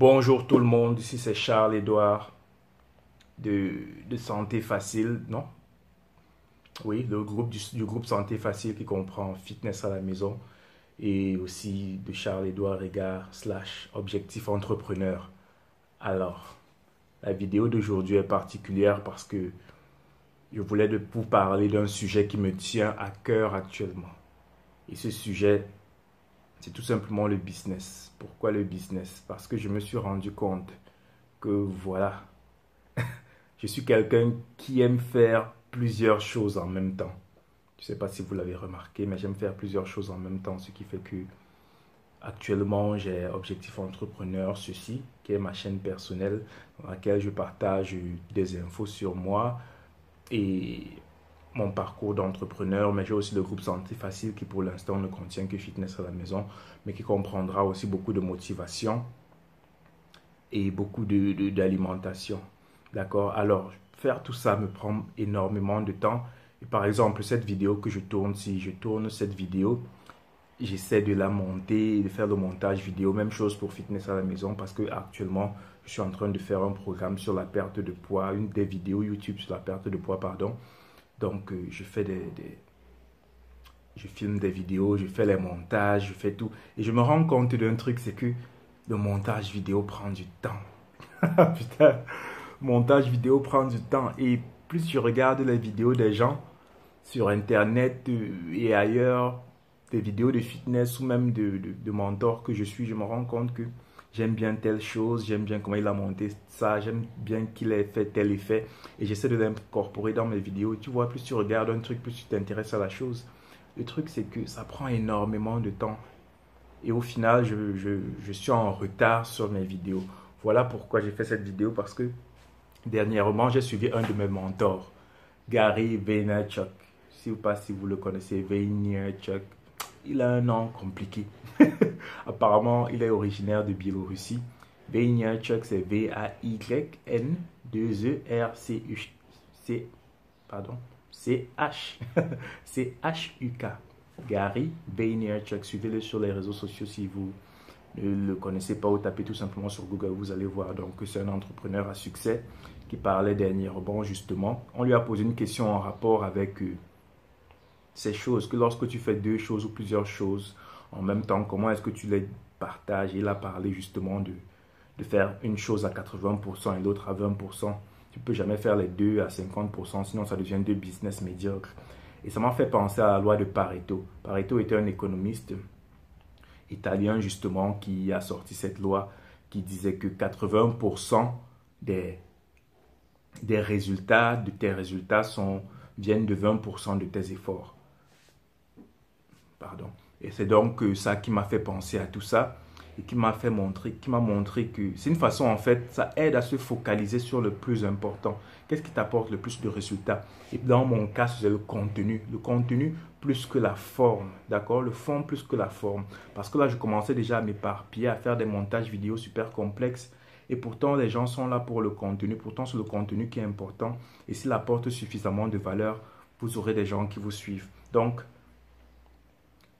Bonjour tout le monde, ici c'est Charles Edouard de, de, Santé Facile, non? Oui, le groupe du, groupe Santé Facile qui comprend fitness à la maison et aussi de Charles Edouard Régard slash objectif entrepreneur. Alors, la vidéo d'aujourd'hui est particulière parce que je voulais de vous parler d'un sujet qui me tient à cœur actuellement. Et ce sujet, c'est tout simplement le business. Pourquoi le business? Parce que je me suis rendu compte que voilà, je suis quelqu'un qui aime faire plusieurs choses en même temps. Je ne sais pas si vous l'avez remarqué, mais j'aime faire plusieurs choses en même temps, ce qui fait que actuellement j'ai Objectif Entrepreneur, ceci, qui est ma chaîne personnelle dans laquelle je partage des infos sur moi et mon parcours d'entrepreneur, mais j'ai aussi le groupe Santé Facile qui pour l'instant ne contient que fitness à la maison, mais qui comprendra aussi beaucoup de motivation et beaucoup d'alimentation. De, D'accord? Alors, faire tout ça me prend énormément de temps. Et par exemple, cette vidéo que je tourne, si je tourne cette vidéo, j'essaie de la monter, de faire le montage vidéo. Même chose pour fitness à la maison parce que actuellement, je suis en train de faire un programme sur la perte de poids, une des vidéos YouTube sur la perte de poids, pardon. Donc, euh, je fais des, Je filme des vidéos, je fais les montages, je fais tout. Et je me rends compte d'un truc, c'est que le montage vidéo prend du temps. Putain, montage vidéo prend du temps. Et plus je regarde les vidéos des gens sur Internet euh, et ailleurs, des vidéos de fitness ou même de, de, de mentors que je suis, je me rends compte que j'aime bien telle chose, j'aime bien comment il a monté ça, j'aime bien qu'il ait fait tel effet et j'essaie de l'incorporer dans mes vidéos. Tu vois, plus tu regardes un truc, plus tu t'intéresses à la chose. Le truc, c'est que ça prend énormément de temps. Et au final, je, je, je suis en retard sur mes vidéos. Voilà pourquoi j'ai fait cette vidéo parce que dernièrement, j'ai suivi un de mes mentors, Gary Vaynerchuk. Si ou pas si vous le connaissez, Vaynerchuk il a un nom compliqué. Apparemment, il est originaire de Biélorussie. Vaynerchuk, c'est V-A-Y-N-2-E-R-C-U-C. Pardon. C-H. C-H-U-K. Gary Vaynerchuk. Suivez-le sur les réseaux sociaux si vous ne le connaissez pas ou tapez tout simplement sur Google. Vous allez voir donc que c'est un entrepreneur à succès qui parlait dernièrement justement. On lui a posé une question en rapport avec euh, ces choses, que lorsque tu fais deux choses ou plusieurs choses en même temps, comment est-ce que tu les partages? Il a parlé justement de, de faire une chose à 80% et l'autre à 20%. Tu peux jamais faire les deux à 50%, sinon ça devient deux business médiocres. Et ça m'a fait penser à la loi de Pareto. Pareto était un économiste italien justement qui a sorti cette loi qui disait que 80% des, des résultats, de tes résultats sont, viennent de 20% de tes efforts. Pardon. Et c'est donc ça qui m'a fait penser à tout ça et qui m'a fait montrer, qui m'a montré que c'est une façon en fait, ça aide à se focaliser sur le plus important. Qu'est-ce qui t'apporte le plus de résultats? Et dans mon cas, c'est le contenu. Le contenu plus que la forme, d'accord? Le fond plus que la forme. Parce que là, je commençais déjà à m'éparpiller, à faire des montages vidéo super complexes. Et pourtant, les gens sont là pour le contenu. Pourtant, c'est le contenu qui est important. Et s'il apporte suffisamment de valeur, vous aurez des gens qui vous suivent. Donc,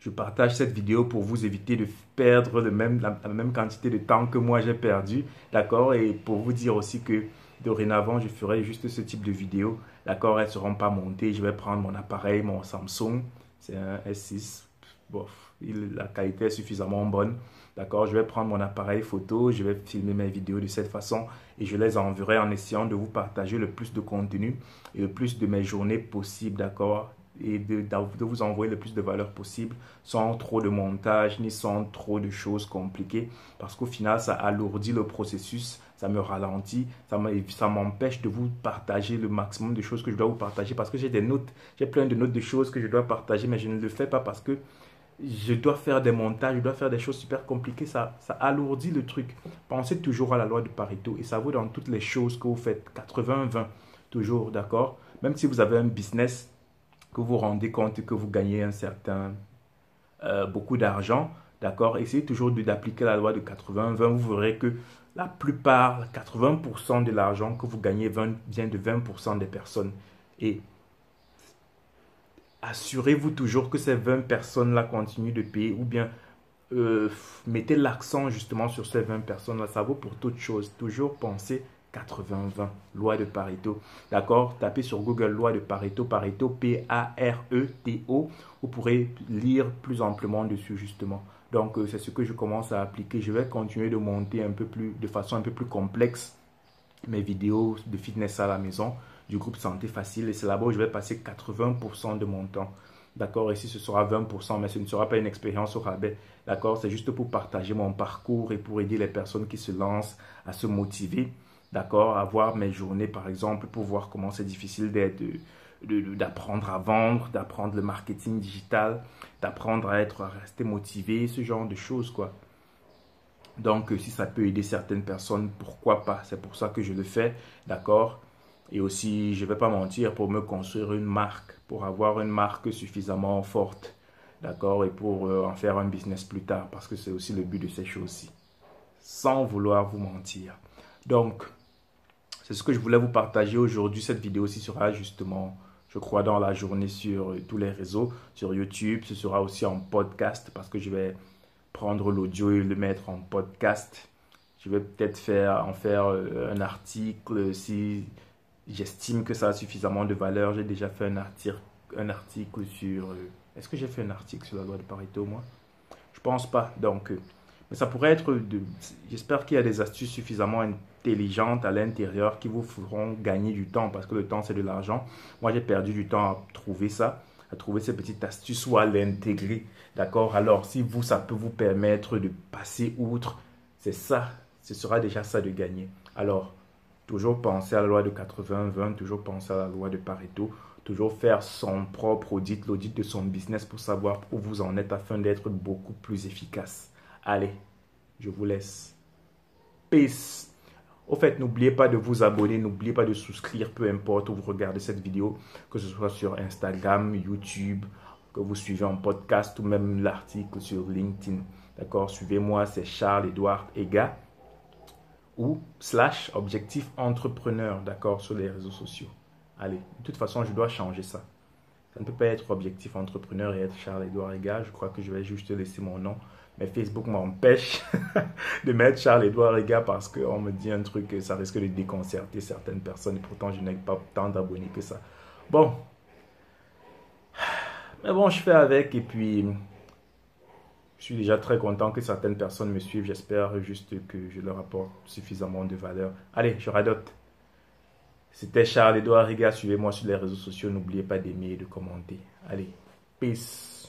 je partage cette vidéo pour vous éviter de perdre la, même quantité de temps que moi j'ai perdu, d'accord? Et pour vous dire aussi que dorénavant, je ferai juste ce type de vidéo, d'accord? Elles ne seront pas montées, je vais prendre mon appareil, mon Samsung, c'est un S6, bof, la qualité est suffisamment bonne, d'accord? Je vais prendre mon appareil photo, je vais filmer mes vidéos de cette façon et je les enverrai en essayant de vous partager le plus de contenu et le plus de mes journées possibles, d'accord? Et de, vous envoyer le plus de valeur possible sans trop de montage ni sans trop de choses compliquées. Parce qu'au final ça alourdit le processus, ça me ralentit, ça m'empêche de vous partager le maximum de choses que je dois vous partager parce que j'ai des notes, j'ai plein de notes de choses que je dois partager mais je ne le fais pas parce que je dois faire des montages, je dois faire des choses super compliquées, ça, ça alourdit le truc. Pensez toujours à la loi de Pareto et ça vaut dans toutes les choses que vous faites, 80-20, toujours, d'accord? Même si vous avez un business, que vous rendez compte que vous gagnez un certain, euh, beaucoup d'argent, d'accord? Essayez toujours d'appliquer la loi de 80-20. Vous verrez que la plupart, 80% de l'argent que vous gagnez vient de 20% des personnes. Et assurez-vous toujours que ces 20 personnes-là continuent de payer ou bien euh, mettez l'accent justement sur ces 20 personnes-là. Ça vaut pour toute chose. Toujours penser 80-20, loi de Pareto. D'accord? Tapez sur Google loi de Pareto, Pareto, P-A-R-E-T-O. Vous pourrez lire plus amplement dessus justement. Donc euh, c'est ce que je commence à appliquer. Je vais continuer de monter un peu plus, de façon un peu plus complexe mes vidéos de fitness à la maison du groupe Santé Facile. Et c'est là-bas où je vais passer 80% de mon temps. D'accord? Ici, ce sera 20%, mais ce ne sera pas une expérience au rabais. D'accord? C'est juste pour partager mon parcours et pour aider les personnes qui se lancent à se motiver. D'accord À voir mes journées, par exemple, pour voir comment c'est difficile d'être d'apprendre à vendre, d'apprendre le marketing digital, d'apprendre à être, à rester motivé, ce genre de choses, quoi. Donc, si ça peut aider certaines personnes, pourquoi pas? C'est pour ça que je le fais, d'accord? Et aussi, je ne vais pas mentir, pour me construire une marque, pour avoir une marque suffisamment forte, d'accord? Et pour euh, en faire un business plus tard, parce que c'est aussi le but de ces choses-ci. Sans vouloir vous mentir. Donc, c'est ce que je voulais vous partager aujourd'hui. Cette vidéo aussi sera justement, je crois, dans la journée sur tous les réseaux, sur YouTube. Ce sera aussi en podcast parce que je vais prendre l'audio et le mettre en podcast. Je vais peut-être faire, en faire euh, un article si j'estime que ça a suffisamment de valeur. J'ai déjà fait un article, un article sur... Euh, est-ce que j'ai fait un article sur la loi de Pareto, moi? Je pense pas. Donc, euh, mais ça pourrait être... De, j'espère qu'il y a des astuces suffisamment intelligentes à l'intérieur qui vous feront gagner du temps parce que le temps, c'est de l'argent. Moi, j'ai perdu du temps à trouver ça à trouver ces petites astuces ou à l'intégrer. D'accord? Alors, si vous, ça peut vous permettre de passer outre, c'est ça, ce sera déjà ça de gagner. Alors, toujours penser à la loi de 80-20, toujours penser à la loi de Pareto, toujours faire son propre audit, l'audit de son business pour savoir où vous en êtes afin d'être beaucoup plus efficace. Allez, je vous laisse. Peace. Au fait, n'oubliez pas de vous abonner, n'oubliez pas de souscrire, peu importe où vous regardez cette vidéo, que ce soit sur Instagram, YouTube, que vous suivez en podcast ou même l'article sur LinkedIn. D'accord? Suivez-moi, c'est Charles-Édouard Ega ou slash objectif entrepreneur, d'accord, sur les réseaux sociaux. Allez, de toute façon, je dois changer ça. Ça ne peut pas être objectif entrepreneur et être Charles-Édouard Ega. Je crois que je vais juste laisser mon nom mais Facebook m'empêche de mettre Charles-Édouard Riga parce qu'on me dit un truc que ça risque de déconcerter certaines personnes et pourtant je n'ai pas tant d'abonnés que ça. Bon. Mais bon, je fais avec et puis je suis déjà très content que certaines personnes me suivent. J'espère juste que je leur apporte suffisamment de valeur. Allez, je radote. C'était Charles-Édouard Riga. Suivez-moi sur les réseaux sociaux. N'oubliez pas d'aimer et de commenter. Allez, peace.